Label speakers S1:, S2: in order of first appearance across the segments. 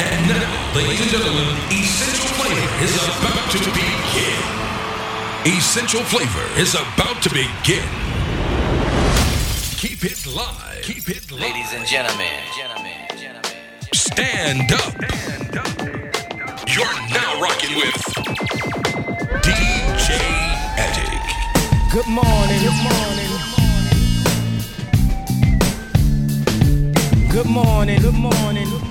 S1: And now, ladies and gentlemen, Essential Flavor is about to begin. Essential Flavor is about to begin. Keep it live. Keep it live.
S2: Ladies and gentlemen, gentlemen, gentlemen.
S1: Stand up. Stand up. You're now rocking with DJ Addict.
S3: Good morning. Good morning. Good morning. Good morning. Good morning.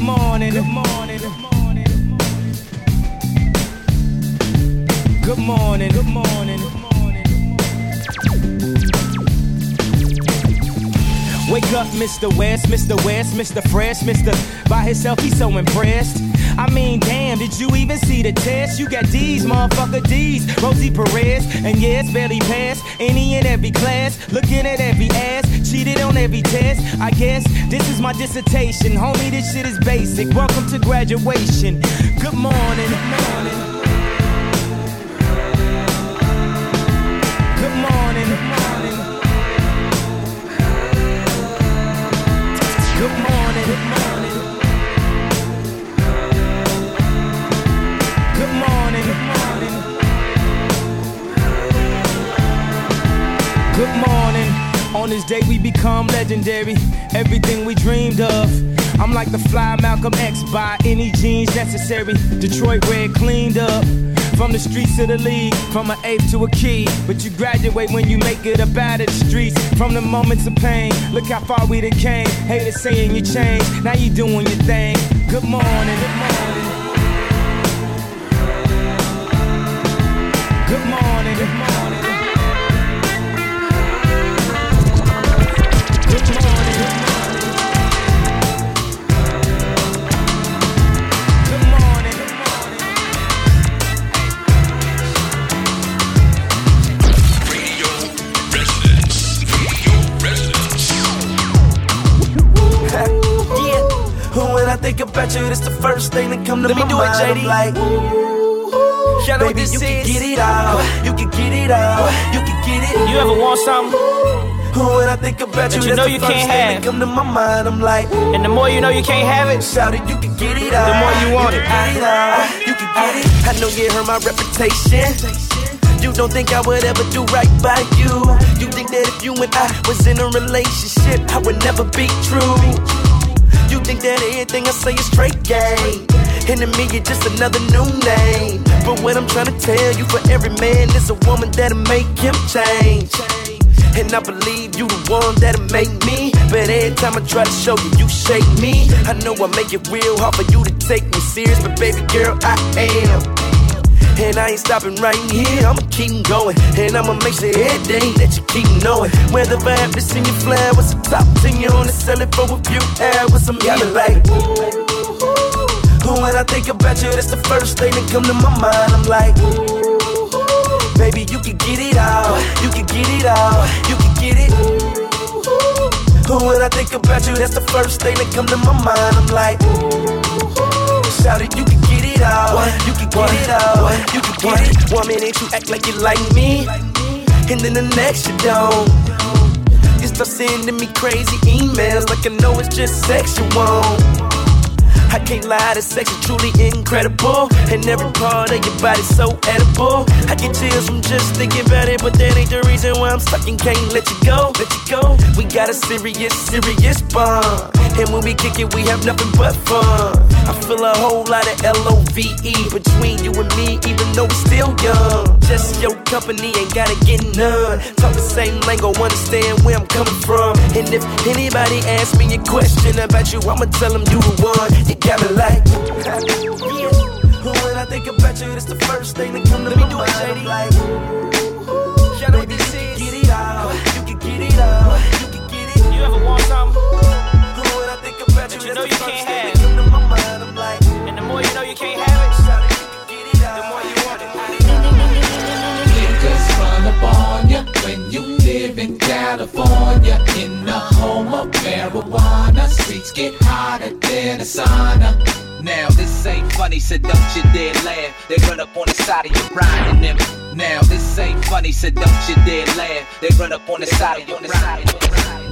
S3: Good morning. Good morning. Good morning. Good morning. Wake up, Mr. West, Mr. West, Mr. Fresh, Mr. By himself, he's so impressed. I mean, damn, did you even see the test? You got D's, motherfucker D's. Rosie Perez, and it's barely passed. Any and every class, looking at every ass, cheated on every test. I guess this is my dissertation. Homie, this shit is basic. Welcome to graduation. Good morning. Good morning. Good morning. On this day we become legendary. Everything we dreamed of. I'm like the fly Malcolm X by any jeans necessary. Detroit red cleaned up. From the streets to the league, from an eighth to a key. But you graduate when you make it up out of the streets. From the moments of pain, look how far we done came. Haters saying you changed, now you doing your thing. Good morning, good morning. Good morning, good morning.
S4: When I think about you, that's the first thing that come to
S5: Let me
S4: my
S5: do it,
S4: mind.
S5: JD.
S4: I'm like,
S5: Y'all know
S4: baby,
S5: this
S4: you can get it out. You can get it out. You can get it.
S5: You ever want something,
S4: When I think about you,
S5: you know you can't have?
S4: come to my mind. I'm like,
S5: and the more you know you can't have it,
S4: shout it, you can get it out.
S5: The more you want
S4: you
S5: it.
S4: can get it out. You can get it. I know you heard my reputation. You don't think I would ever do right by you. You think that if you and I was in a relationship, I would never be true. You think that everything I say is straight game. Me, you're just another new name. But what I'm trying to tell you, for every man, there's a woman that'll make him change. And I believe you the one that'll make me. But every time I try to show you, you shake me. I know I make it real hard for you to take me serious, but baby girl, I am. And I ain't stopping right here, I'ma keep going. And I'ma make sure every day that you keep knowing. Whether I have to sing your flowers, top 10 you on the sell it for a few hours. I'm yelling like, ooh. When I think about you, that's the first thing that come to my mind. I'm like, ooh. Baby, you can get it out. You can get it out. You can get it. Who when I think about you, that's the first thing that come to my mind. I'm like, shout it, you can get it out. You can get it out. You can get it. One minute you act like you like me, and then the next you don't. You start sending me crazy emails like I know it's just sexual. I can't lie, the sex is truly incredible. And every part of your body's so edible. I get chills from just thinking about it, but that ain't the reason why I'm stuck and can't let you go. Let you go. We got a serious, serious bond. And when we kick it, we have nothing but fun. I feel a whole lot of L O V E between you and me, even though we're still young. Just your company ain't gotta get none. Talk the same lingo, understand where I'm coming from. And if anybody asks me a question about you, I'ma tell them you the one. You got me like, yeah. When I think about you, it's the first thing that come to my mind. I'm like,
S5: Y'all know what
S4: baby, you can get it out. You can get it out. You can get it.
S5: You ever want something,
S4: think about you,
S5: you
S4: that's
S5: know
S4: the
S5: you
S4: first
S5: can't
S4: thing
S5: have More you know you can't have it, the more you want it.
S6: Niggas ya when you live in California. In the home of marijuana, streets get hotter than a sauna.
S2: Now this ain't funny, so don't you dare laugh. They run up on the side of your ride and them. Now this ain't funny, so don't you dare laugh. They run up on the side of your ride.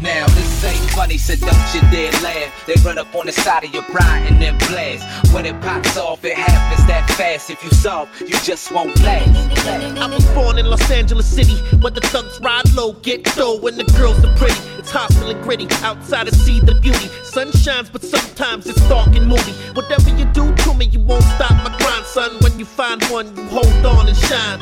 S2: Now this ain't funny, so don't you dare laugh. They run up on the side of your ride and then blast. When it pops off, it happens that fast. If you soft, you just won't last.
S7: I was born in Los Angeles City, where the thugs ride low, get dough, and the girls are pretty. It's hostile and gritty, outside to see the beauty. Sun shines, but sometimes it's dark and moody. Whatever you do to me, you won't stop my grind, son. When you find one, you hold on and shine.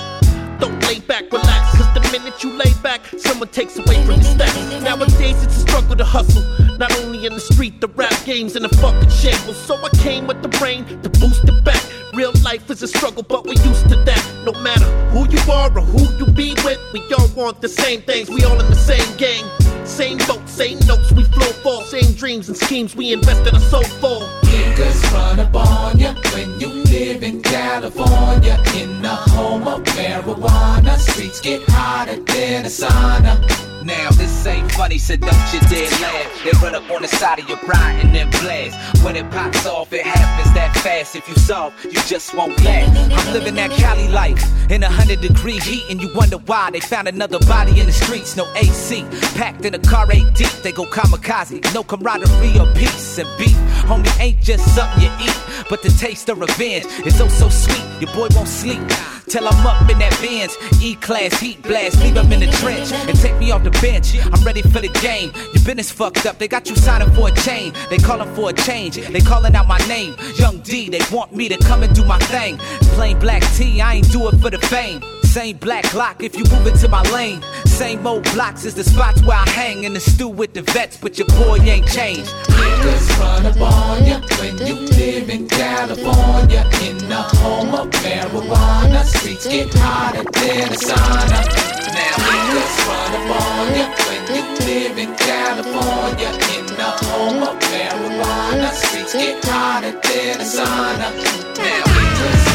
S7: Don't lay back, relax, cause the minute you lay back, someone takes away from your stacks. Nowadays it's a struggle to hustle, not only in the street, the rap games in the fucking shambles. So I came with the brain to boost it back. Real life is a struggle, but we're used to that. No matter who you are or who you be with, we all want the same things, we all in the same gang. Same boat, same notes, we flow for, same dreams and schemes we invest in our soul for.
S6: Niggas run up on ya when you live in California. In the home of marijuana, streets get hotter than a sauna.
S2: Now this ain't funny, you dare laugh. They run up on the side of your ride and then blast. When it pops off, it happens that fast. If you soft, you just won't last. I'm living that Cali life in a hundred degree heat, and you wonder why they found another body in the streets. No AC, packed in a car eight deep. They go kamikaze, no camaraderie or peace and beef. Homie ain't just something you eat, but the taste of revenge is oh so sweet. Your boy won't sleep till I'm up in that Benz. E class heat blast, leave him in the trench and take me off the bench. I'm ready for the game. Your business fucked up, they got you signing for a chain. They calling for a change, they calling out my name. Young D, they want me to come and do my thing. Plain black tea, I ain't do it for the fame. Same black lock if you move into my lane. Same old blocks is the spots where I hang in the stew with the vets, but your boy ain't changed.
S6: Niggas run up on ya when you live in California. In the home of marijuana, streets get hotter than a sauna. Now niggas run up on ya when you live in California. In the home of marijuana, streets get hotter than a sauna. Now niggas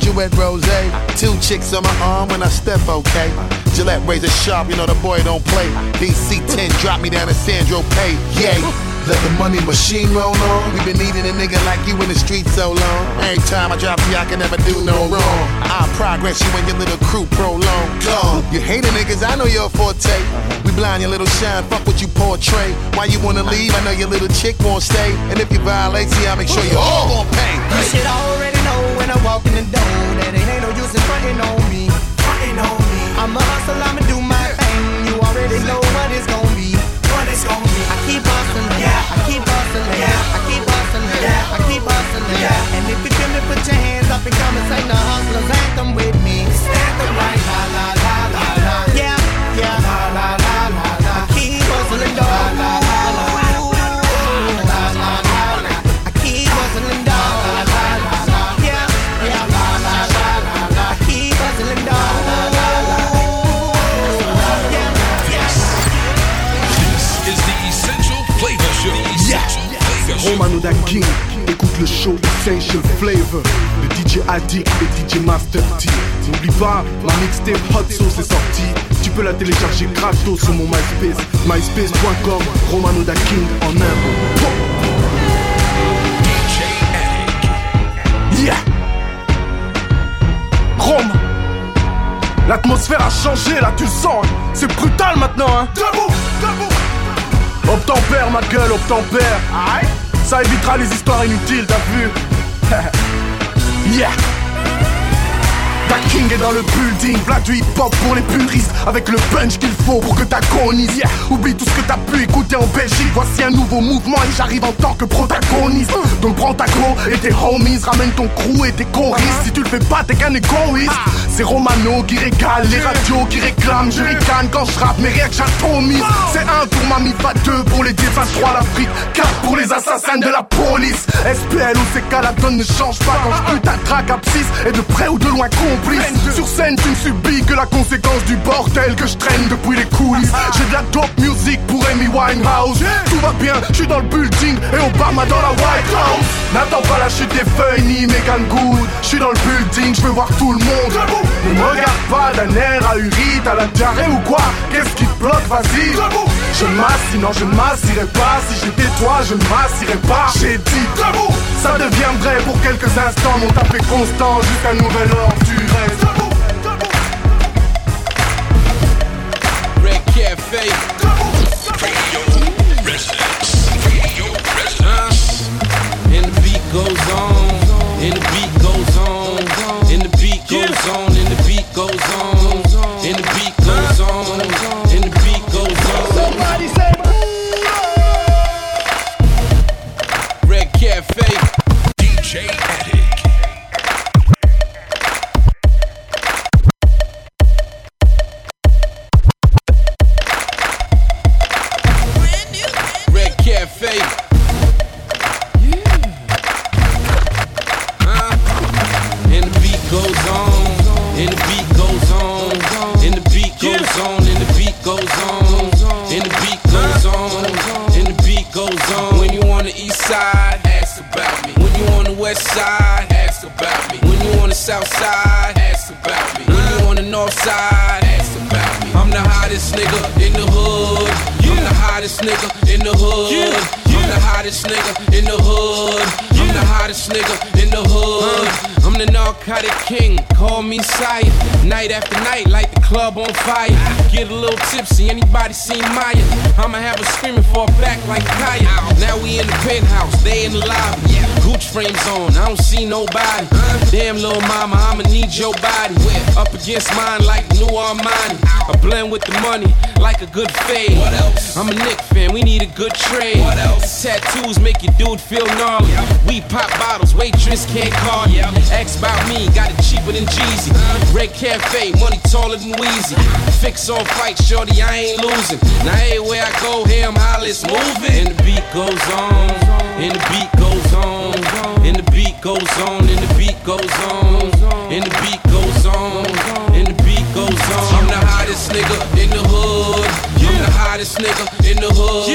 S8: dumb Rose. Two chicks on my arm when I step, okay. Gillette razor sharp, you know the boy don't play. DC 10 drop me down to Saint-Tropez. Yay. Let the money machine roll on. We been needing a nigga like you in the street so long. Every time I drop you, I can never do no wrong. I'll progress you and your little crew prolong. Gone. You hating niggas, I know your forte. We blind your little shine, fuck what you portray. Why you wanna leave? I know your little chick won't stay. And if you violate, see, I'll make sure you all gon' pay.
S9: You should already know when I walk in the door that it ain't no use in frontin' on me. Frontin' on me. I'm a hustle, I'ma do my thing. You already know what it's gon' it's gon' be. I keep hustling, yeah. I keep hustling, yeah. I keep hustling, yeah. I keep hustling, yeah. And if you feel me, put your hands up and come and sing the hustlers anthem with me. It's anthem right, la
S10: King, écoute le show Essential Flavor. Le DJ Addict et DJ Master T. N'oublie pas, ma mixtape Hot Sauce est sortie. Tu peux la télécharger gratos sur mon MySpace. MySpace.com, Romano Da King en un mot. Yeah! Rome! L'atmosphère a changé, là tu le sens. hein. C'est brutal maintenant, hein. Debout! Debout! Obtempère ma gueule, obtempère. Ça évitera les histoires inutiles, t'as vu? yeah! Ta King est dans le building, Black du hip-hop pour les puristes. Avec le punch qu'il faut pour que t'agonises yeah. Oublie tout ce que t'as pu écouter en Belgique. Voici un nouveau mouvement et j'arrive en tant que protagoniste. Donc prends ta go et tes homies. Ramène ton crew et tes choristes. Si tu le fais pas t'es qu'un égoïste. C'est Romano qui régale, les radios qui réclament. Je ricane quand je rappe, mes rien que j'atomise. C'est un pour ma pas deux pour les D23 l'Afrique. Quatre pour les assassins de la police. SPL ou CK la donne ne change pas. Quand je bute un track abscisse. Et de près ou de loin Sur scène tu ne subis que la conséquence du bordel que je traîne depuis les coulisses. J'ai de la dope music pour Amy Winehouse. Tout va bien, je suis dans le building et Obama dans la White House. N'attends pas la chute des feuilles ni Megan Good. Je suis dans le building, je veux voir tout le monde. Ne me regarde pas d'un air ahuri T'as la diarrhée ou quoi? Qu'est-ce qui te bloque, vas-y Je masse, sinon je ne m'assirai pas Si j'étais toi, je ne m'assirai pas J'ai dit debout Ça devient vrai pour quelques instants Mon tapé constant jusqu'à nouvel ordre du reste
S11: Red Cafe.
S1: Radio Residence. Radio Residence.
S11: And the beat goes on. And the beat goes the hood. I'm the hottest nigga in the hood. I'm the hottest nigga in the hood. I'm the narcotic king, call me sire. Night after night, light the club on fire. Get a little tipsy, anybody seen Maya? I'ma have her screaming for a back like Kaya. Now we in the penthouse, they in the lobby. Gooch frames on, I don't see nobody. Damn little mama, I'ma need your body. Up against mine like new Armani. I blend with the money like a good fade. What else? I'm a Knick fan, we need a good trade. What else? Tattoos make your dude feel gnarly. We pop bottles, waitress can't call you. Ask about me, got it cheaper than Jeezy. Red Cafe, money taller than Weezy. Fix on fight, shorty, I ain't losing. Now everywhere I go, here I'm hollis moving. And the beat goes on, and the beat goes on. And the beat goes on. And the beat goes on. And the beat goes on. And the beat goes on. I'm the hottest nigga in the hood. I'm the hottest nigga in the hood.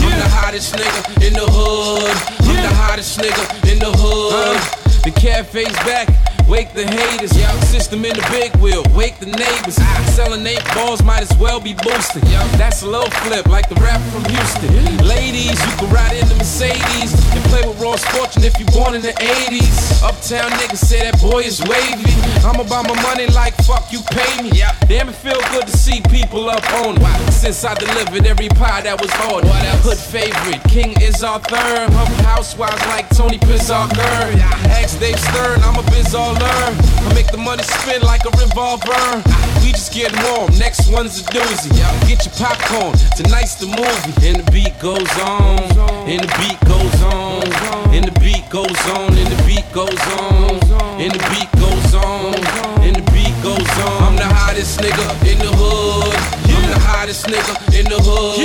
S11: I'm the hottest nigga in the hood. I'm the hottest nigga in the hood. The cafe's back. Wake the haters, yeah. System in the big wheel, wake the neighbors. Selling eight balls might as well be boosting. That's a low flip, like the rapper from Houston. Ladies, you can ride in the Mercedes and play with Ross Fortune if you born in the 80s. Uptown niggas say that boy is wavy. I'm about my money like fuck you pay me. Damn, it feel good to see people up on it. Since I delivered every pie that was ordered. Hood favorite, King is our third. Housewives like Tony Pizzarger. Ask Dave Stern, I'm a biz all learn. I make the money spin like a revolver. We just getting warm, next one's a doozy. Get your popcorn, tonight's the movie. And the beat goes on, and the beat goes on, and the beat goes on, and the beat goes on, and the beat goes on, and the beat goes on. I'm the hottest nigga in the hood. I'm the hottest nigga in the hood.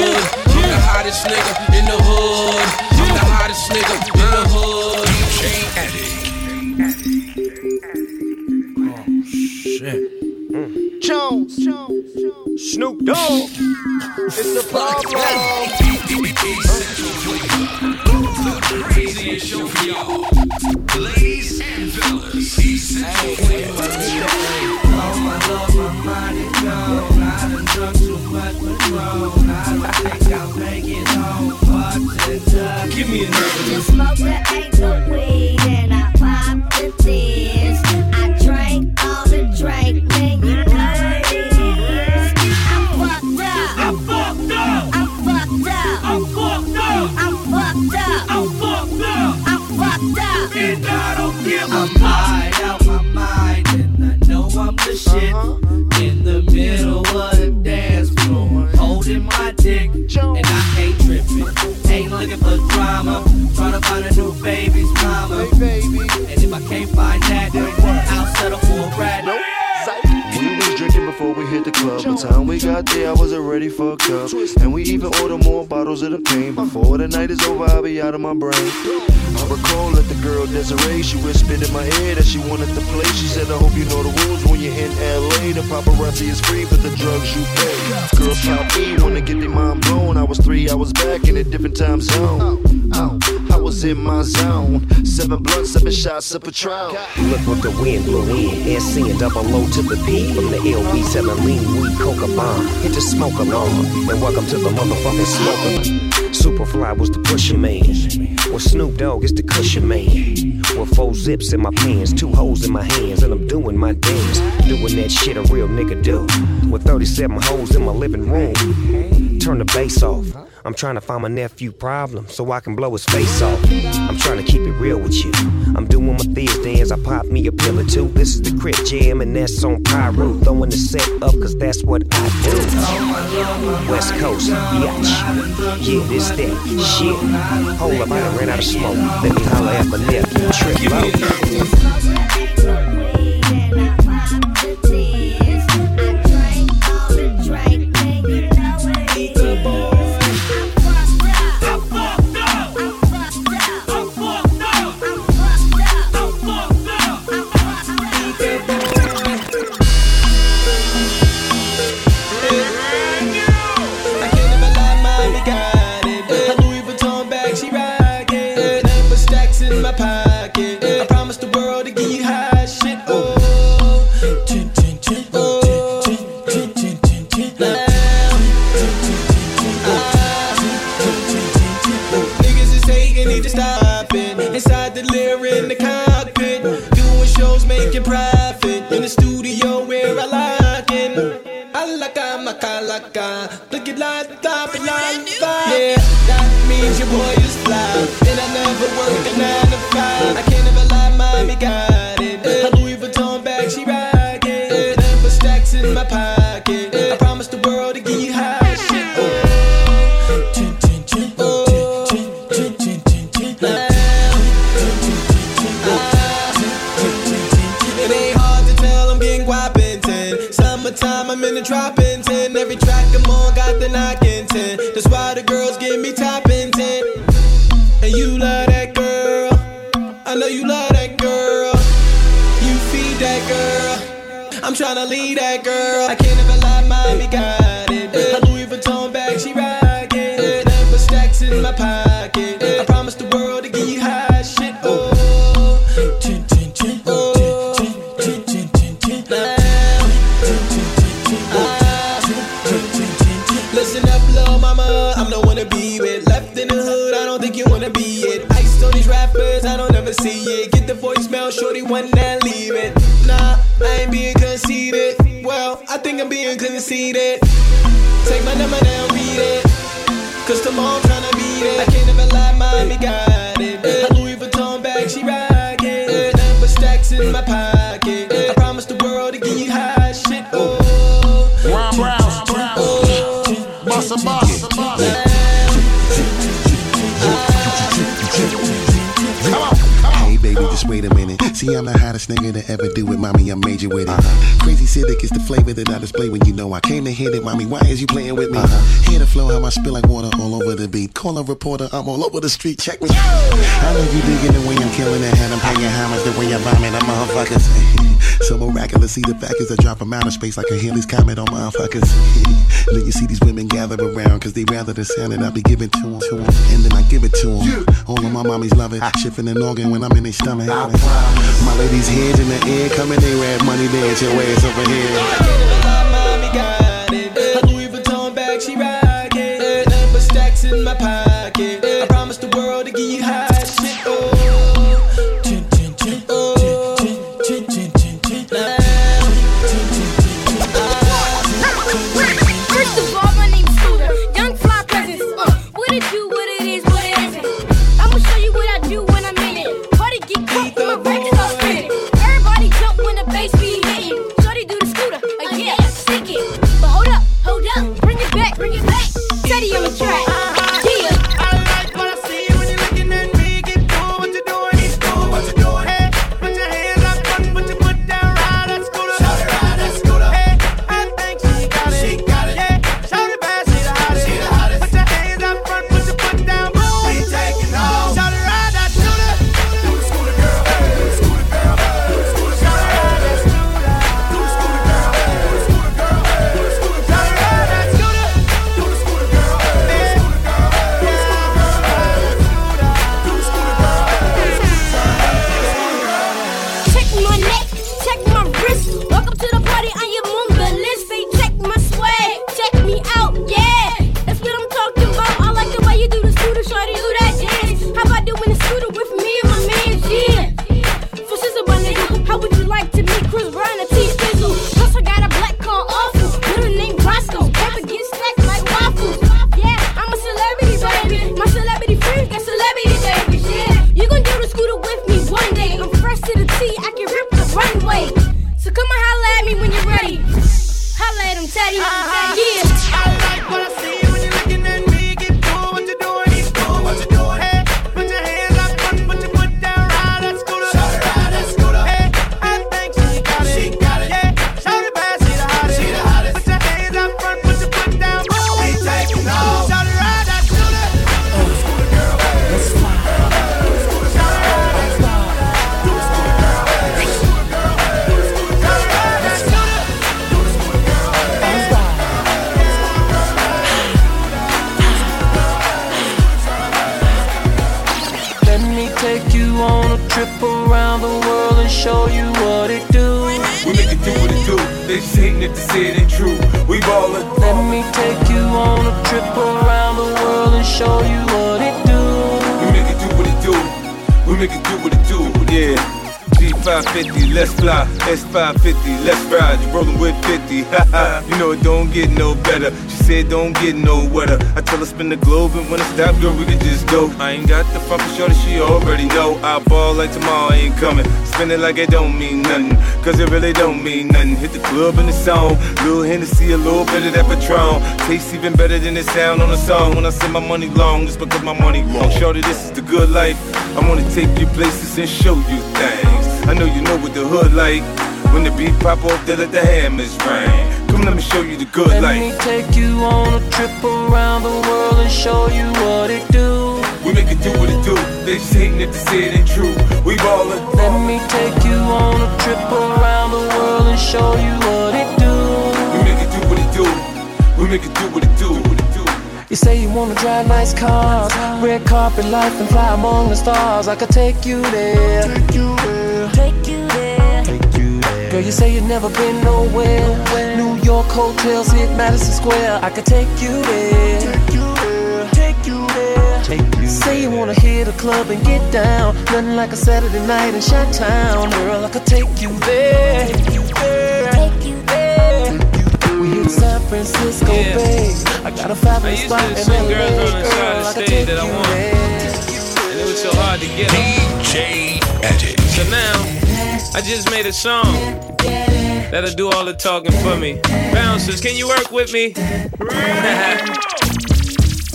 S11: I'm the hottest nigga in the hood. I'm the hottest nigga in the hood. DJ Addict.
S12: Shit. Jones, Snoop Dogg, it's a problem.
S1: Craziest show for y'all. Ladies and fellas, Essential Flavor.
S13: Oh my lord, my mind is gone. I done drunk too much Patron. I don't think I'll make it home. Bartender, give me another.
S14: You smoke the I
S15: wasn't ready for a cup. And we even ordered more bottles of the pain. Before the night is over, I'll be out of my brain. I recall that the girl Desiree, she whispered in my ear that she wanted to play. She said, I hope you know the rules when you're in LA. The paparazzi is free, but the drugs you pay. Girls pop me, wanna get their mind blown. I was three hours back in a different time zone. Was in my zone. Seven blunts, seven shots of Patron.
S16: Look what the wind blew in. SC and double low to the P. From the LB selling lean weed, coca bomb. Hit the smoke alarm. And welcome to the motherfucking smoker. Superfly was the pusher man. With Snoop Dogg is the cushion man. With four zips in my pants, two holes in my hands, and I'm doing my dance. Doing that shit a real nigga do. With 37 holes in my living room. Turn the bass off. I'm trying to find my nephew problem so I can blow his face off. I'm trying to keep it real with you. I'm doing my things dance, I pop me a pill or two. This is the crit jam, and that's on Pyro. Throwing the set up, cause that's what I do. West Coast, bitch. Yeah, this that shit. Hold up, I done ran out of smoke. Let me holler at my nephew, Trip Low. One that leave it. Nah, I ain't being conceited. Well, I think I'm being conceited. Take my number down, read it. Cause tomorrow I'm tryna beat it. I can't even lie, mommy got
S17: See, I'm the hottest nigga to ever do it, mommy. I'm major with it. Uh-huh. Crazy Civic is the flavor that I display when you know I came to hit it, mommy. Why is you playing with me? Uh-huh. Hear the flow, how I spill like water all over the beat. Call a reporter, I'm all over the street. Check me. I know you digging the way I'm killing it, and I'm paying homage the way I'm bombing the motherfuckers. so miraculous, see the fact is I drop 'em out of space like a Halley's comet on motherfuckers. then you see these women gather around, cause they rather the sound that I be giving to them. And then I give it to them. All of my mommies love it. Ah. Shifting an organ when I'm in their stomach. My ladies' heads in the air, coming they red money dance your ass over here.
S18: Don't get no better. She said don't get no wetter. I tell her spin the globe and when it stop, girl, we can just go. I ain't got the for shorty, she already know. I ball like tomorrow ain't coming. Spin it like it don't mean nothing. Cause it really don't mean nothing. Hit the club and the song. Little Hennessy, a little bit of that Patron. Tastes even better than it sound on the song. When I say my money long, it's because my money long. Shorty, this is the good life. I wanna take you places and show you things. I know you know what the hood like. When the beat pop off, they let the hammers ring. Come let me show you the good
S19: Let
S18: life.
S19: me take you on a trip around the world and show you what it do.
S18: We make it do what it do. They just hating it to say it ain't true. We ballin'.
S19: Let me take you on a trip around the world and show you what it do.
S18: We make it do what it do. We make it do what it do. What it do.
S19: You say you wanna drive nice cars, red carpet life and fly among the stars. I could take you there. Take you there. Take you there. Take you there. Girl, you say you've never been nowhere. New York hotels hit Madison Square. I could take you there. Take you there. Take you there. Say you wanna hit a club and get down. Nothing like a Saturday night in Shot Town. Girl, I could take you there. Take you there. Take you there. We hit San Francisco
S20: Yeah.
S19: Bay. I got a fabulous spot
S20: to
S19: in
S20: sing girls
S19: LA.
S20: on the side
S19: Girl,
S20: of the
S19: I could take
S20: that I
S19: you
S20: want.
S19: there.
S20: And it was so hard to get
S1: DJ Edit.
S20: So now, I just made a song that'll do all the talking for me. Bouncers, can you work with me?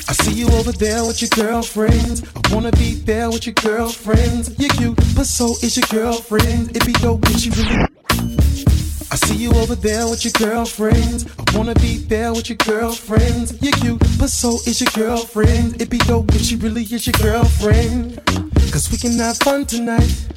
S21: I see you over there with your girlfriends. I wanna be there with your girlfriends. You're cute, but so is your girlfriend. It'd be dope if she really. I see you over there with your girlfriends. I wanna be there with your girlfriends. You're cute, but so is your girlfriend. It'd be dope if she really is your girlfriend. Cause we can have fun tonight.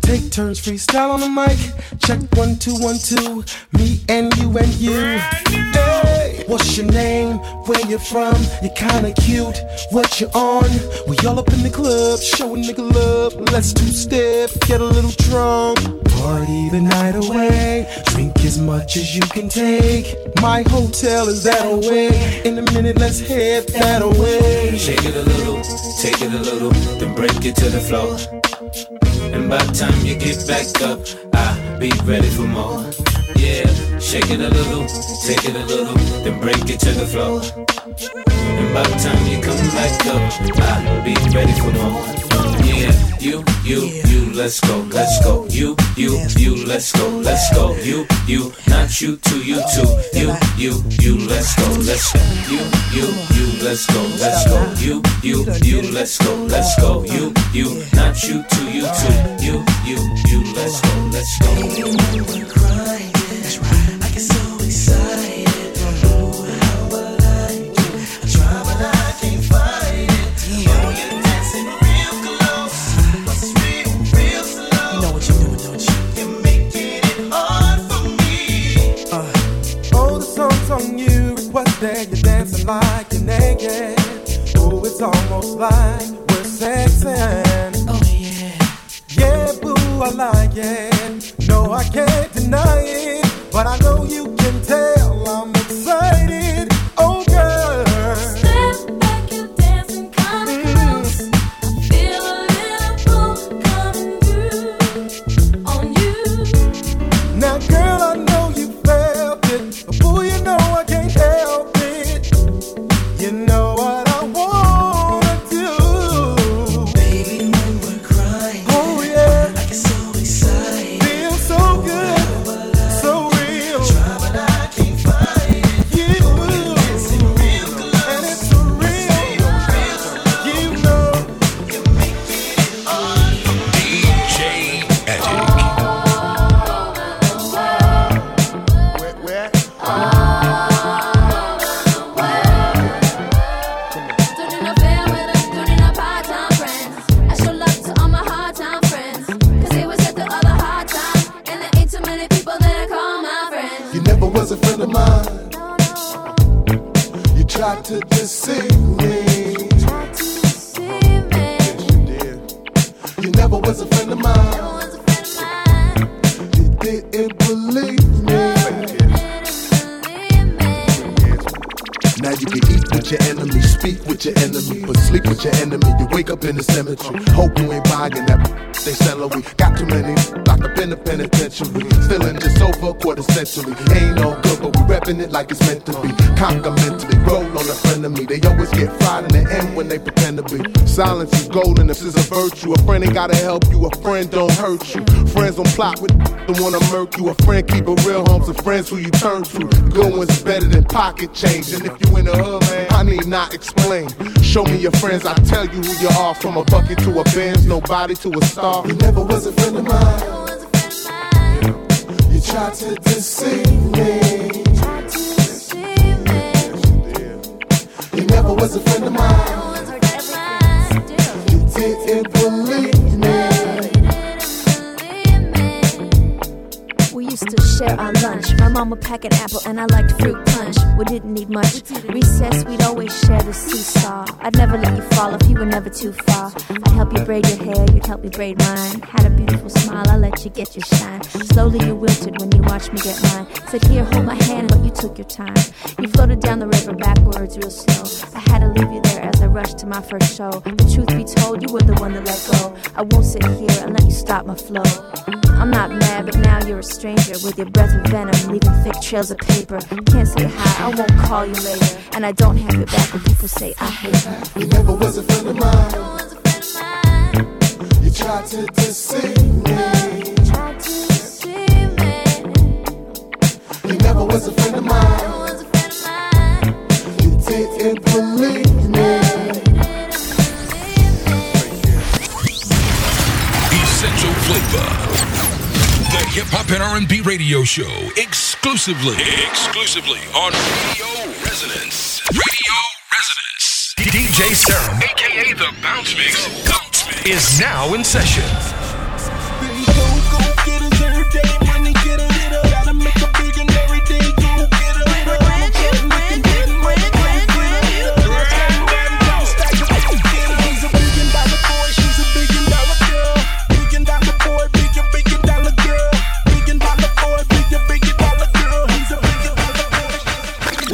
S21: Take turns freestyle on the mic. Check one, two, one, two. Me and you and you. Hey, what's your name? Where you from? You're kinda cute. What you on? We all up in the club, show a nigga love. Let's two step, get a little drunk. Party the night away. Drink as much as you can take. My hotel is that away. In a minute, let's head that away.
S13: Shake it a little, take it a little, then break it to the floor. And by the time you get back up, I'll be ready for more. Yeah, shake it a little, take it a little, then break it to the floor. And by the time you come back up, I'll be ready for more. Yeah, you, you, you, let's go, let's go. You, you, you, let's go, let's go. You, you, not you two, you two. You, you, you, let's go, let's go. You, you, you, let's go, let's go. You, you, you, let's go, let's go. You, you, not you two, you two. You, you, you, let's go, let's go.
S21: Dancing like you're naked. Oh, it's almost like we're sexing. Oh, yeah. Yeah, boo, I like it. No, I can't deny it. But I know you can tell I'm excited.
S22: Silence is golden, if it's a virtue. A friend ain't gotta help you, a friend don't hurt you. Friends don't plot with the wanna murk you. A friend keep it real, homes of friends who you turn to. Good ones better than pocket change. And if you in the hood, man, I need not explain. Show me your friends, I tell you who you are. From a bucket to a Benz, nobody to a star. You never was a friend of mine. You tried to deceive me. You never was a friend of mine. Didn't believe me.
S23: we used to share our lunch. My mom would pack an apple and I liked fruit punch. We didn't need much. Recess, we'd always share the seesaw. I'd never let you fall if you were never too far. I'd help you braid your hair, you'd help me braid mine. Had a beautiful smile, I let you get your shine. Slowly you wilted when you watched me get mine. Said, Here, hold my hand, but you took your time. You floated down the river backwards real slow. I had to leave you there as I rushed to my first show. The truth be told, you were the one that let go. I won't sit here and let you stop my flow. I'm not mad, but now you're a stranger with your breath of venom, leaving thick trails of paper. Can't say hi, I won't call you later. And I don't have your back when people say I hate her.
S24: You never was a friend of mine. You tried to deceive me. You never was a friend of mine. You didn't believe
S1: Flavor. The hip hop and R&B radio show exclusively exclusively on Radio Resonance. Radio Resonance. DJ Serum, aka the Bounce Mix, is now in session.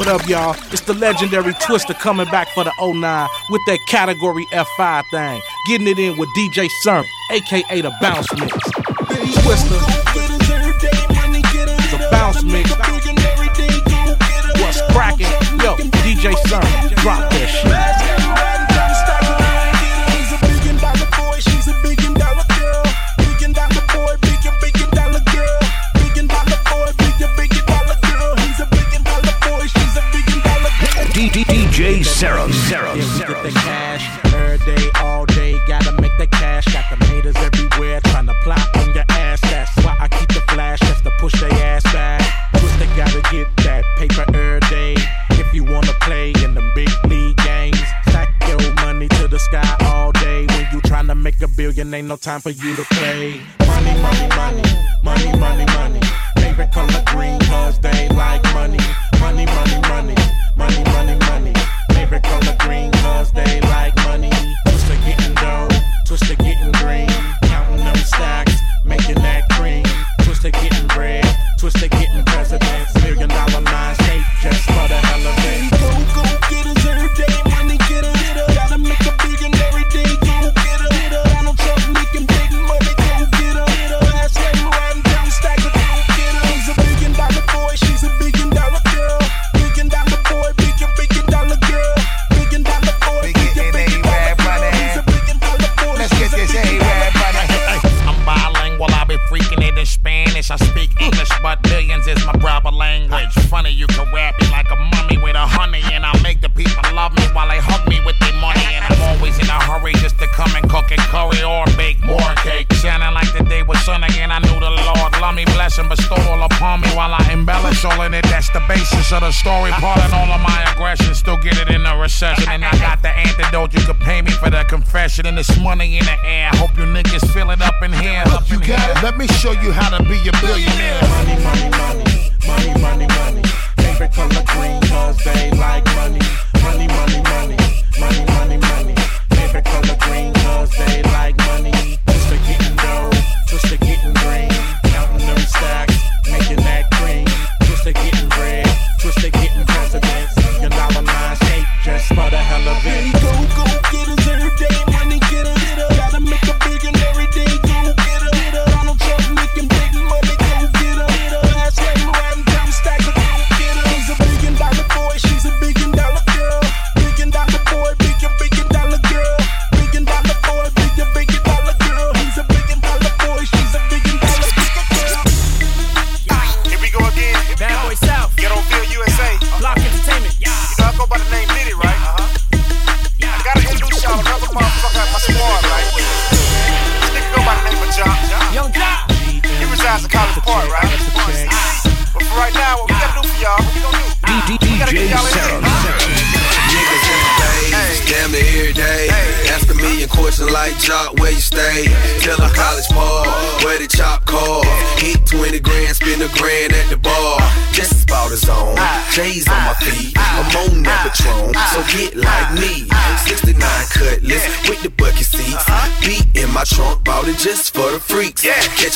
S25: What up, y'all? It's the legendary Twister coming back for the 09 with that category F5 thing. Getting it in with DJ CERN, aka the Bounce Mix. Twister. The Bounce Mix. What's cracking? Yo, DJ CERN, drop that shit. Make a billion, ain't no time for you to play. Money, money, money, money, money, money. Favorite color green, cause they like money. Money, money, money, money, money, money. Favorite color green, cause they like money. Twister getting dough, twister getting green. Counting them stacks,
S26: basis the story. Pardon all of my aggression, still get it in the recession. And I got the antidote, you could pay me for the confession. And it's money in the air. Hope you niggas feel it up in here. Up
S8: You
S25: in
S8: got
S25: here.
S8: it. Let me show you how to be a billionaire.
S25: Money, money, money, money, money, money. Favorite color green, cause they like money. Money, money, money, money,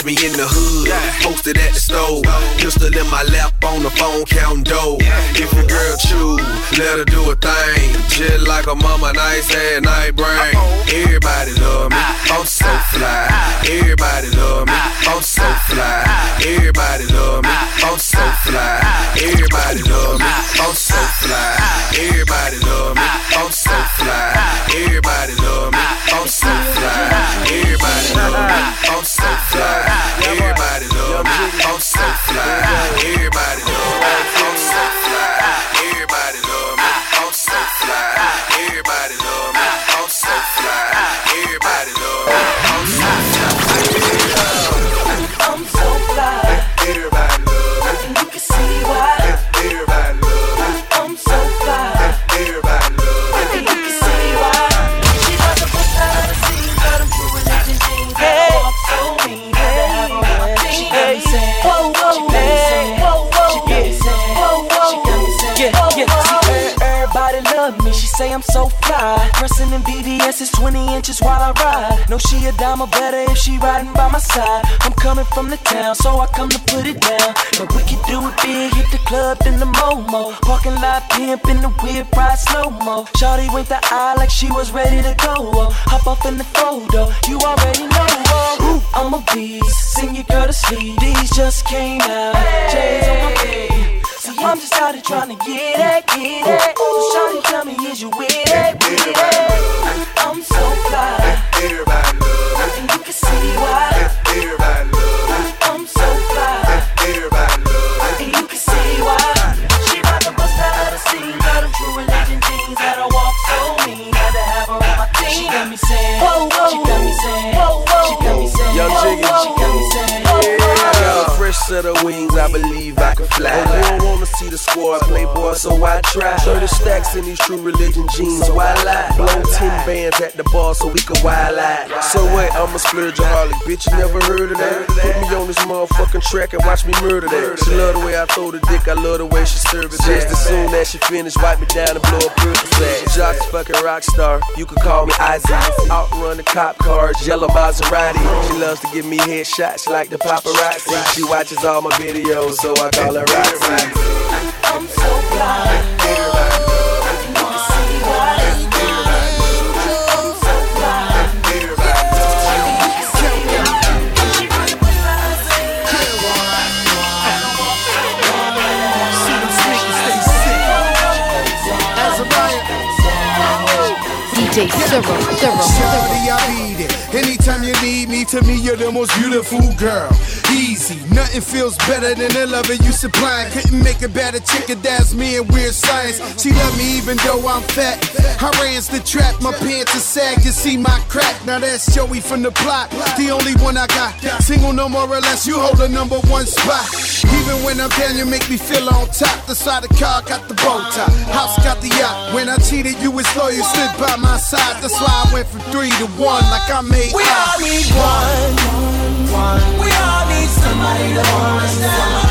S27: Catch me in the hood, posted at the stove. Pistol in my lap on the phone, counting dough. If your girl choose, let her do a thing. Just like a mama, nice head, night brain. Everybody love me, I'm so fly. Everybody love me, I'm so fly. Everybody love me, I'm so fly. Everybody love me, I'm so fly. Everybody love me, I'm so so fly.
S9: Pressing in BBS is 20 inches while I ride. No, she a dime or better if she riding by my side. I'm coming from the town, so I come to put it down. But we can do it big, hit the club, then the Momo. Parking lot pimp in the whip, ride slow mo. Shawty winked the eye like she was ready to go. Hop off in the photo, you already know. Oh, I'm a beast, sing your girl to sleep. These just came out, J's on my feet. So I'm just out here trying to get it, get it. So shawty, tell me, is you with it, with it? I'm so fly.
S27: Everybody love
S9: And you can see why.
S27: Everybody love
S9: I'm so fly.
S27: Everybody love
S9: And you can see why. She about to bust out of the scene. Got them true religion jeans. Had her walk so mean. Had to have her on my team. She got me saying, whoa, whoa.
S4: Of wings, I believe I can fly. Oh, you don't wanna see the squad play, boy, so I try. 30 stacks in these true religion jeans, why lie? Blow 10 bands at the bar so we can wild out. So what, I'm a splurgeaholic, bitch, you never heard of that? Put me on this motherfucking track and watch me murder that. She love the way I throw the dick, I love the way she serve it. Just as soon as she finish, wipe me down and blow a purple sack. Jock's fucking rock star, you can call me Isaac. Outrun the cop cars, yellow Maserati. She loves to give me headshots like the paparazzi. She watches watches all my videos, so I call her Roxy.
S9: I'm so fly.
S28: DJ Cyril, Cyril, Cyril.
S29: Shawty, I beat it. Anytime you need me, to me, you're the most beautiful girl. Easy, nothing feels better than the loving you supply. Couldn't make a better chicken, that's me and weird science. She love me even though I'm fat. I ran the trap, my pants are sag, you see my crack. Now that's Joey from the plot, the only one I got. Single no more or less, you hold the number one spot. Even when I'm down, you make me feel on top. The side of the car got the bow tie, house got the yacht. When I cheated, you was loyal, stood by my side. That's why I went from three to one, like I made.
S9: We all need one. We all somebody to hold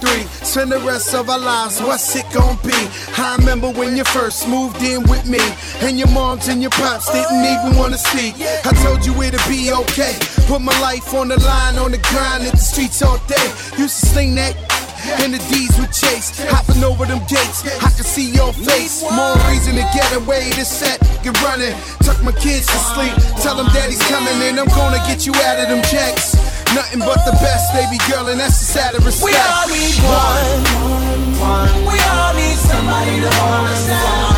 S29: three. Spend the rest of our lives, what's it gonna be? I remember when you first moved in with me, and your moms and your pops didn't even wanna speak. I told you it'd be okay. Put my life on the line, on the grind, at the streets all day. Used to sling that. And the D's would chase, hopping over them gates. I can see your face. More reason to get away. This set, get running. Tuck my kids to sleep. Tell them daddy's coming, and I'm gonna get you out of them checks. Nothing but the best, baby girl, and that's the respect.
S9: We all need one. We all need somebody to hold us down.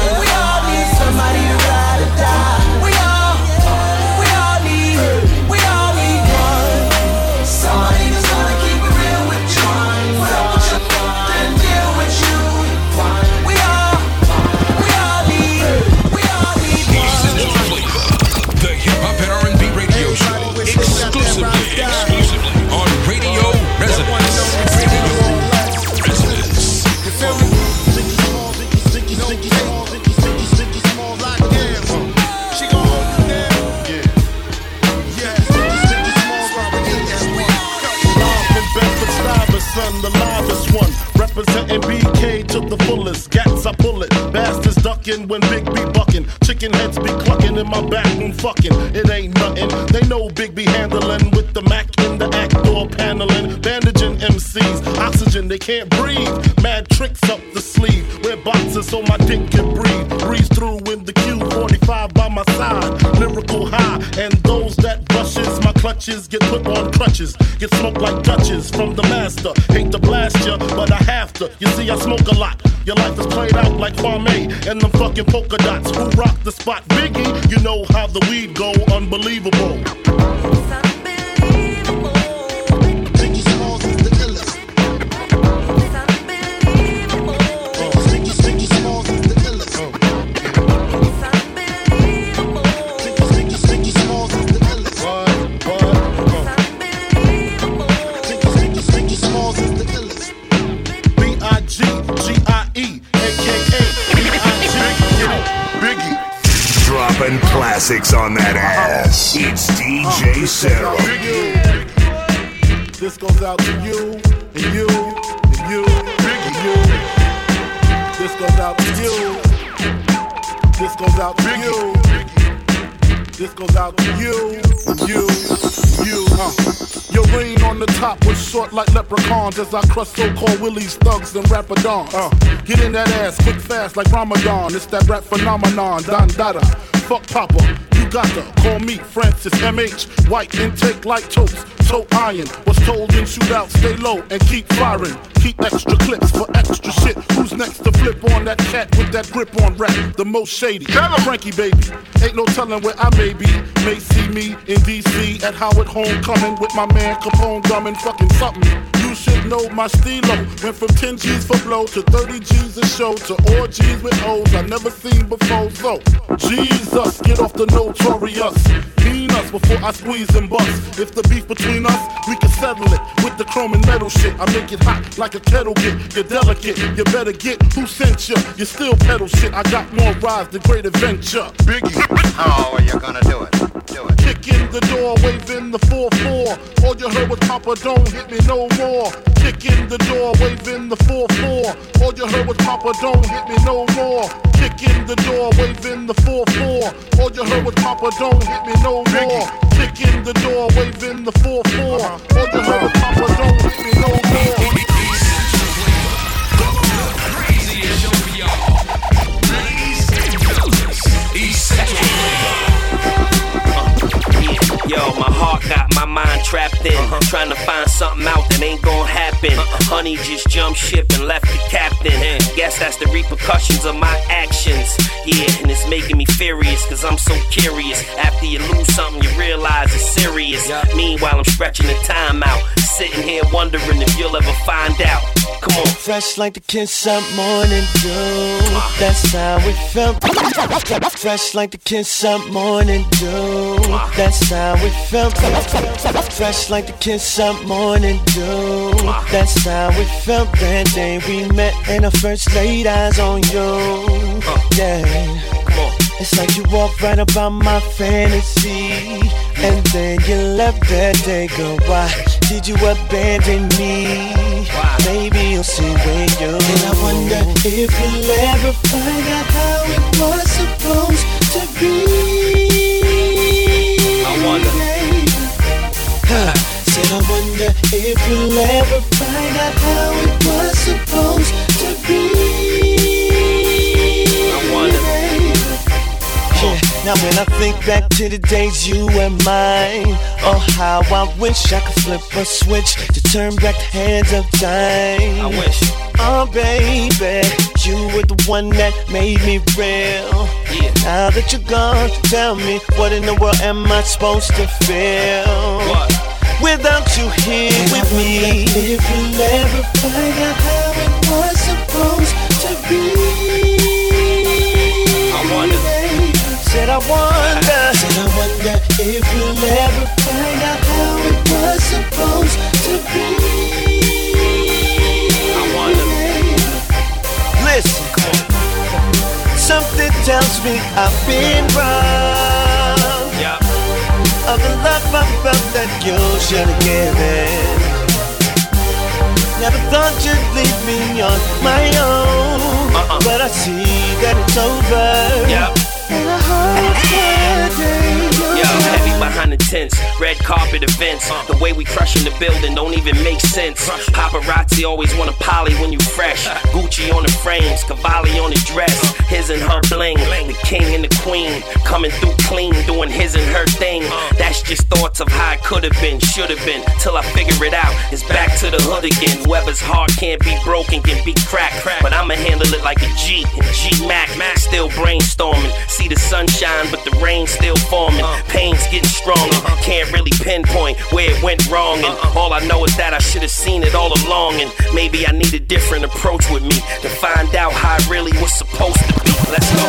S22: When Big B bucking. Chicken heads be clucking in my back room fucking. It ain't nothing. They know Big B handling with the Mac in the act door paneling. Bandaging MCs. Oxygen, they can't breathe. Mad tricks up the sleeve. Wear boxes so my dick can breathe. Breeze through in the Q45 by my side. Lyrical high. And clutches get put on crutches. Get smoked like Dutches from the master. Hate to blast ya, but I have to. You see, I smoke a lot. Your life is played out like Kwame and them fucking polka dots. Who rock the spot? Biggie, you know how the weed go. Unbelievable.
S30: Dropping classics on that ass. It's DJ Sarah.
S22: This goes out to you, and you, and you, and you. This goes out to you. This goes out to you. This goes out to you, you, you. Uh. Your reign on the top was short like leprechauns as I crush so-called willies, thugs, and rapadons. Uh. Get in that ass quick fast like Ramadan. It's that rap phenomenon, Don Dada. Fuck Papa, you got to call me Francis MH. White intake like toast, toe iron. Was told in shootout, stay low and keep firing. Keep extra clips for extra shit. Who's next to flip on that cat with that grip on rap? The most shady. Frankie baby, ain't no telling where I may be. May see me in DC at Howard Homecoming with my man Capone drumming fucking something. You should know my stilo. Went from 10 G's for blow to 30 G's a show to orgies with O's I never seen before. So, Jesus, get off the notorious. Mean us before I squeeze and bust. If the beef between us, we can settle it with the chrome and metal shit. I make it hot like a kettle get. You're delicate, you better get who sent you. You still pedal shit. I got more rides than great adventure. Biggie.
S31: How are you gonna do it? Do it.
S22: Kick in the door, waving the 4-4. All you heard was Papa, don't hit me no more. Kick in the door, waving the 4-4. All you heard was Papa, don't hit me no more. Kick in the door, waving the 4-4. All you heard was Papa, don't hit me no more. Kick in the door, waving the 4-4. All you heard was Papa, don't hit me no more.
S32: Yo, my heart got my mind trapped in. Uh-huh. Trying to find something out that ain't gonna happen. Uh-uh. Honey just jumped ship and left the captain. Guess that's the repercussions of my actions. Yeah, and it's making me furious, cause I'm so curious. After you lose something, you realize it's serious. Meanwhile, I'm stretching the time out. Sitting here wondering if you'll ever find out. Come on.
S9: Fresh like the kiss up morning dew. That's how it felt. Fresh like the kiss up morning dew. That's how it felt. Fresh like the kiss up morning dew. That's how it felt that day we met and I first laid eyes on you. Uh. Yeah. It's like you walked right about my fantasy. And then you left that day, girl. Why did you abandon me? Maybe you'll see when you And I wonder if you'll ever find out how it was supposed to be.
S32: I wonder.
S9: Huh. Said I wonder if you'll ever find out how Now when I think back to the days you were mine, oh how I wish I could flip a switch to turn back the hands of time.
S32: I wish.
S9: Oh baby, you were the one that made me real.
S32: Yeah.
S9: Now that you're gone, tell me what in the world am I supposed to feel?
S32: What?
S9: Without you here with me. If you'll ever find out how it was supposed to be. Said I wonder. Said I wonder if you'll ever find out how it was supposed to be.
S32: I wonder.
S9: Listen, something tells me I've been wrong.
S32: Yeah.
S9: Of the love I felt that you should have given. Never thought you'd leave me on my own.
S32: Uh-uh.
S9: But I see that it's over.
S16: Yeah.
S9: And I hope day
S16: Yo, behind the tents, red carpet events. The way we crushing the building don't even make sense. Paparazzi always wanna poly when you fresh. Gucci on the frames, Cavalli on the dress. His and her bling, the king and the queen coming through clean, doing his and her thing. That's just thoughts of how it could have been, should have been. Till I figure it out, it's back to the hood again. Whoever's heart can't be broken, can be cracked. But I'ma handle it like a G G Mac. Still brainstorming, see the sunshine, but the rain still forming. Pain's getting stronger, can't really pinpoint where it went wrong. And all I know is that I should have seen it all along. And maybe I need a different approach with me to find out how it really was supposed to be. Let's go.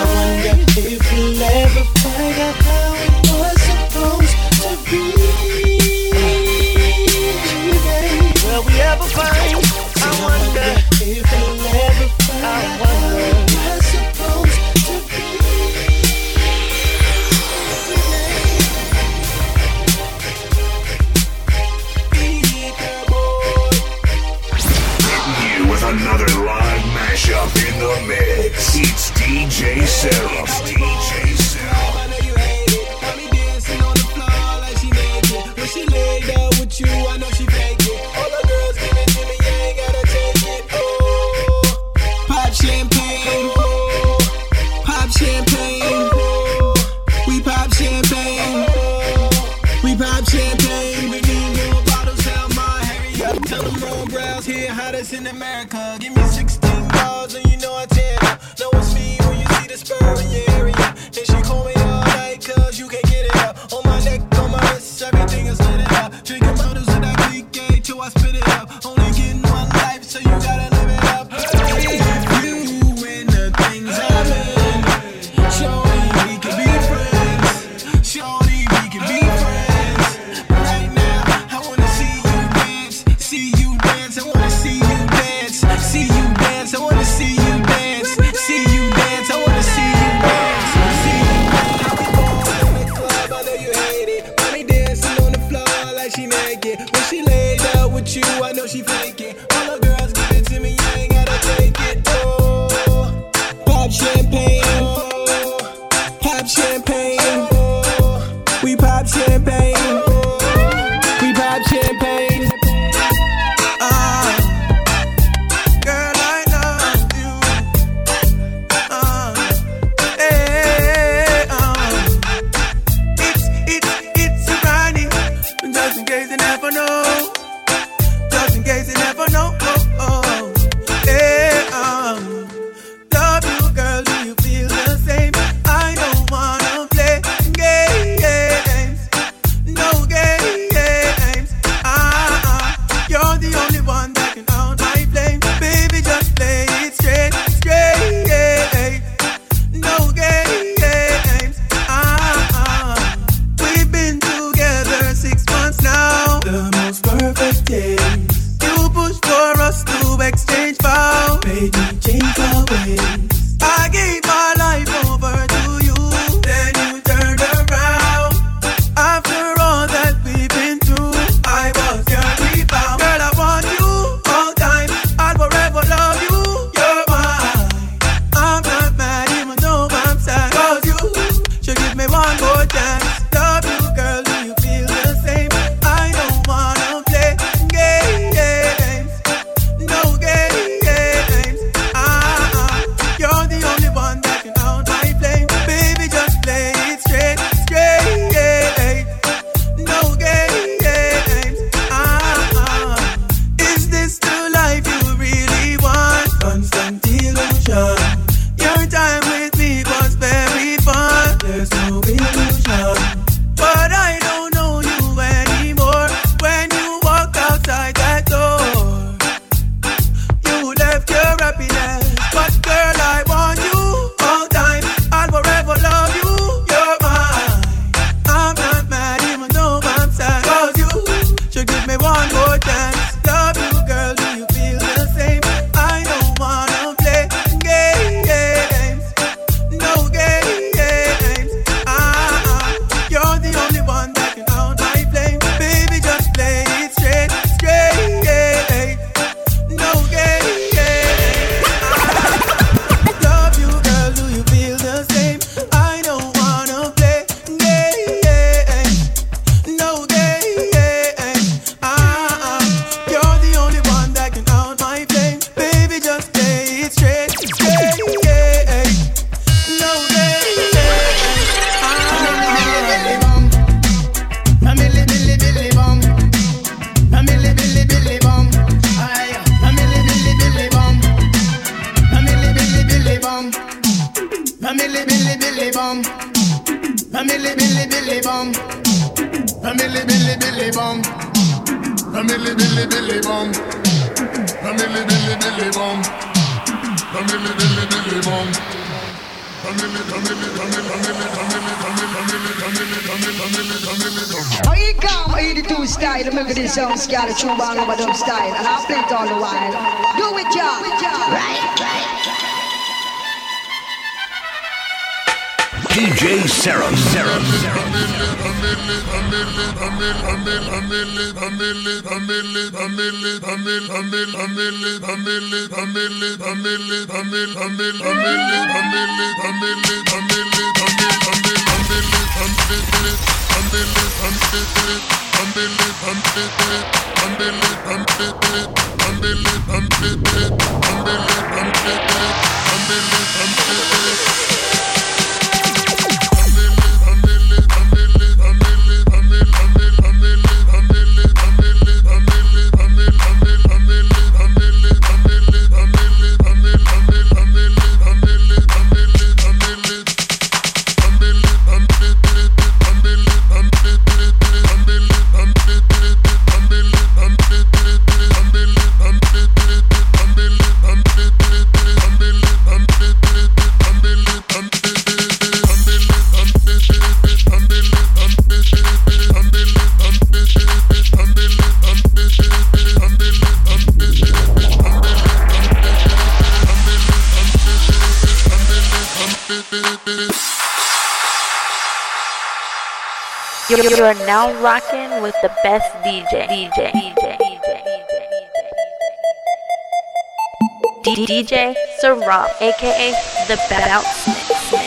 S1: You're, you're now rocking with the best DJ. DJ. DJ. DJ. DJ Sarab, aka the Bounce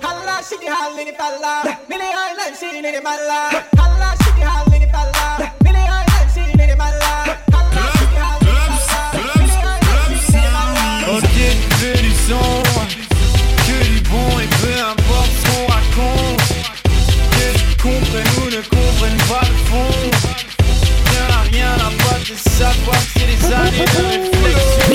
S16: Palla, shiki hallini palla, mini island shini ni malla. Palla, shiki hallini palla, mini island shini ni malla. Palla, shiki hallini palla, mini malla.
S19: Ok, veux du son, que du bon et peu importe ce qu'on raconte. Que tu comprennes ou ne comprennes pas le fond. Rien à rien à pas de savoir que c'est des années de réflexion.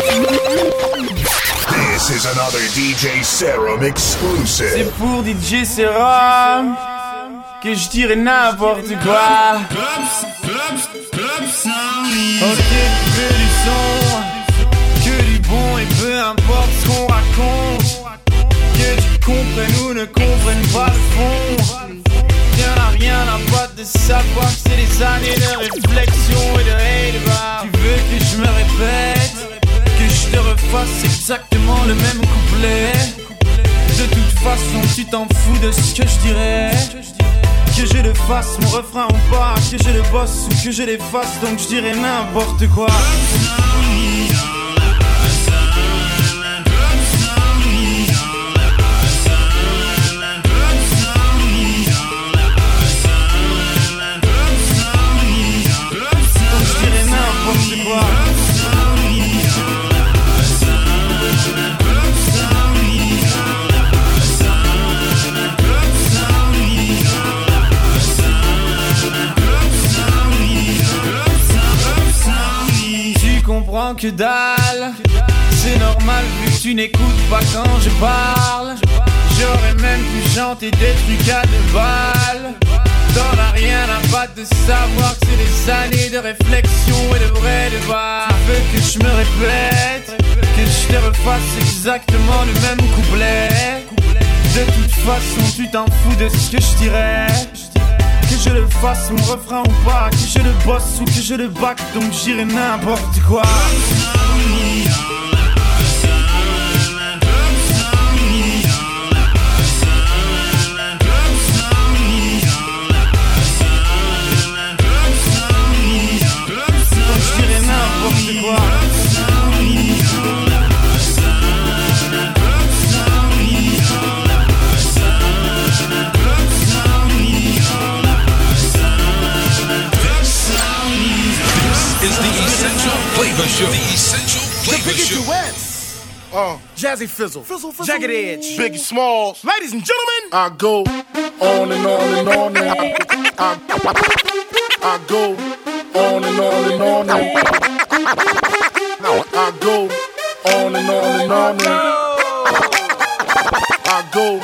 S33: This is another DJ Serum
S19: C'est
S33: exclusive.
S19: pour DJ Serum que je dirais n'importe quoi. Ok, tu veux du son, que du bon et peu importe ce qu'on raconte. Que tu comprennes ou ne comprennes pas le fond. Rien à rien à pas de savoir que c'est des années de réflexion et de hate. Tu veux que je me répète, que je te refasse exactement le même couplet. De toute façon, tu t'en fous de ce que je dirais. Que je le fasse, mon refrain ou pas, que je le bosse ou que je l'efface, donc je dirais n'importe quoi. Que dalle c'est normal vu que tu n'écoutes pas quand je parle. J'aurais même pu chanter des trucs à deux balles. T'en as rien à battre de savoir que c'est des années de réflexion et de vrai débat. Tu veux que je me répète, que je te refasse exactement le même couplet? De toute façon, tu t'en fous de ce que je dirais. Que je le fasse mon refrain ou pas, que je le bosse ou que je le back, donc j'irai n'importe quoi.
S1: Show. The Essential
S22: The
S1: Flavor
S22: biggest
S1: Show.
S22: duets. Uh, Jazzy Fizzle. Fizzle, Fizzle.
S5: Jagged Edge.
S22: Biggie Smalls.
S5: Ladies and gentlemen,
S22: I go on and on and on and I, I go on and on and on and I go on and on and on and I go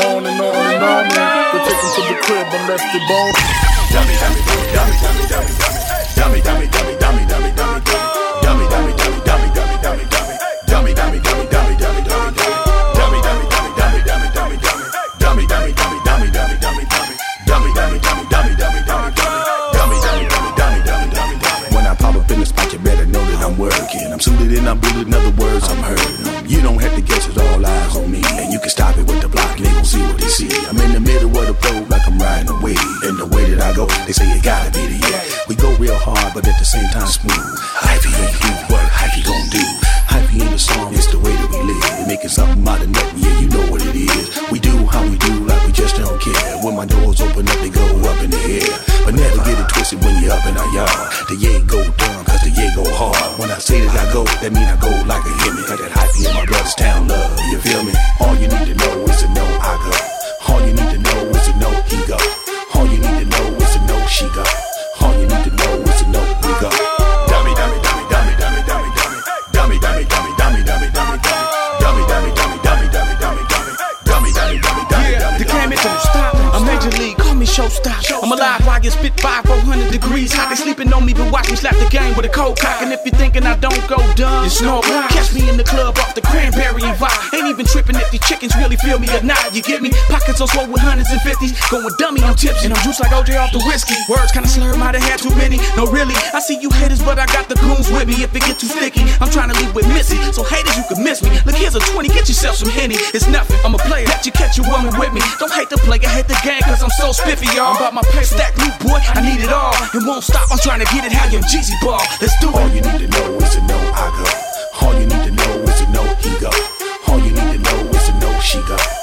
S22: on and on and on and Go take them to the crib unless they bone. Dummy, dummy, dummy, dummy, dummy, dummy, dummy, dummy, dummy, dummy, dummy, dummy,
S34: working. And I'm booted, in other words, I'm heard. You don't have to guess it, all eyes on me. And you can stop it with the block, they gon' see what they see. I'm in the middle of the road like I'm riding a wave. And the way that I go, they say it gotta be the yeah. We go real hard, but at the same time smooth. Hyphy ain't do what Hyphy gon' do. Hyphy ain't a song, it's the way that we live. We're making something out of nothing, yeah, you know what it is. We do how we do, like we just don't care. When my doors open up, they go up in the air. When you're up in our yard. The yay go dumb, cause the yay go hard. When I say that I go, that mean I go like a hemi. Got that hyphy in my brother's town love, you feel me?
S5: Chickens really feel me or not. You get me? Pockets on swole with hundreds and fifties. Going dummy, I'm tipsy. And I'm juiced like OJ off the whiskey. Words kinda slurred, might have had too many. No, really. I see you haters, but I got the goons with me. If it get too sticky, I'm trying to leave with Missy. So haters, you can miss me. Look, here's a 20, get yourself some Henny. It's nothing. I'm a player. Let you catch a woman with me. Don't hate the player, hate the game, cause I'm so spiffy, y'all. I'm about my pay stack, new boy. I need it all. It won't stop. I'm trying to get it how you Jeezy ball. Let's do it.
S34: All you need to know is to know I go.
S35: nigga.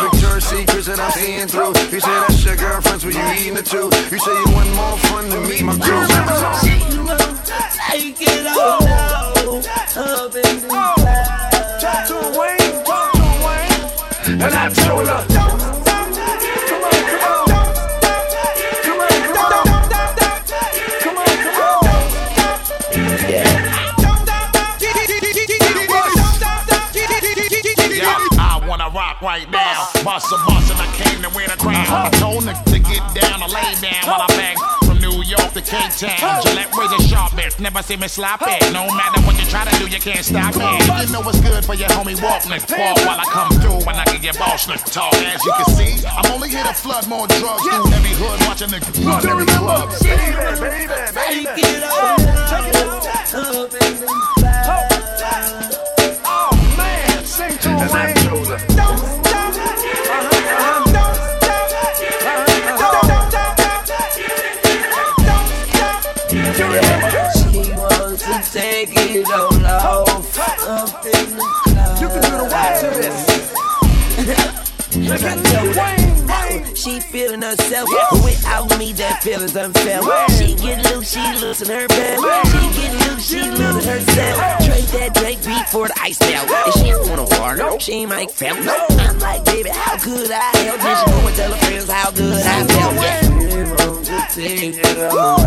S35: Victoria's Secrets that I'm seeing through. You say that's your girlfriend's when you eating the two. You say you want more fun than me, my girl.
S36: Take it all out, up in the oh, clouds.
S35: Talk to Wayne, talk to Wayne. And I told her.
S37: Bust a bust and I came to win a crown. I told Nick to get down or lay down while I bang from New York to Cape Town. Gillette razor sharp bitch, never see me slap it. No matter what you try to do, you can't stop me. You know what's good for your homie Walkman. Fall while I come through when I can get boss look tall. As you can see, I'm only here to flood more drugs through every hood, watching the run every club.
S36: Take it all out, up in the clouds.
S35: Oh man, sing to and I
S36: She wants to take it all off up in the. You can do the wax to this. I told her, she feeling herself. Without me, that feeling's unfair. She get loose, she losing her bed. She get loose, she losing herself. Trade that Drake beat for the ice melt. And she wanna water, she might felt. I'm like, baby, how could I help? Then she go and tell her friends how good I felt. Yeah. She wants to take it off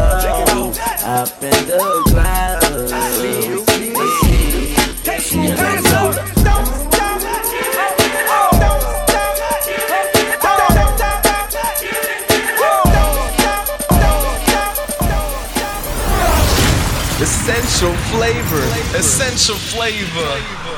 S36: up in the clouds. And I see told her,
S38: Essential flavor. Essential flavor.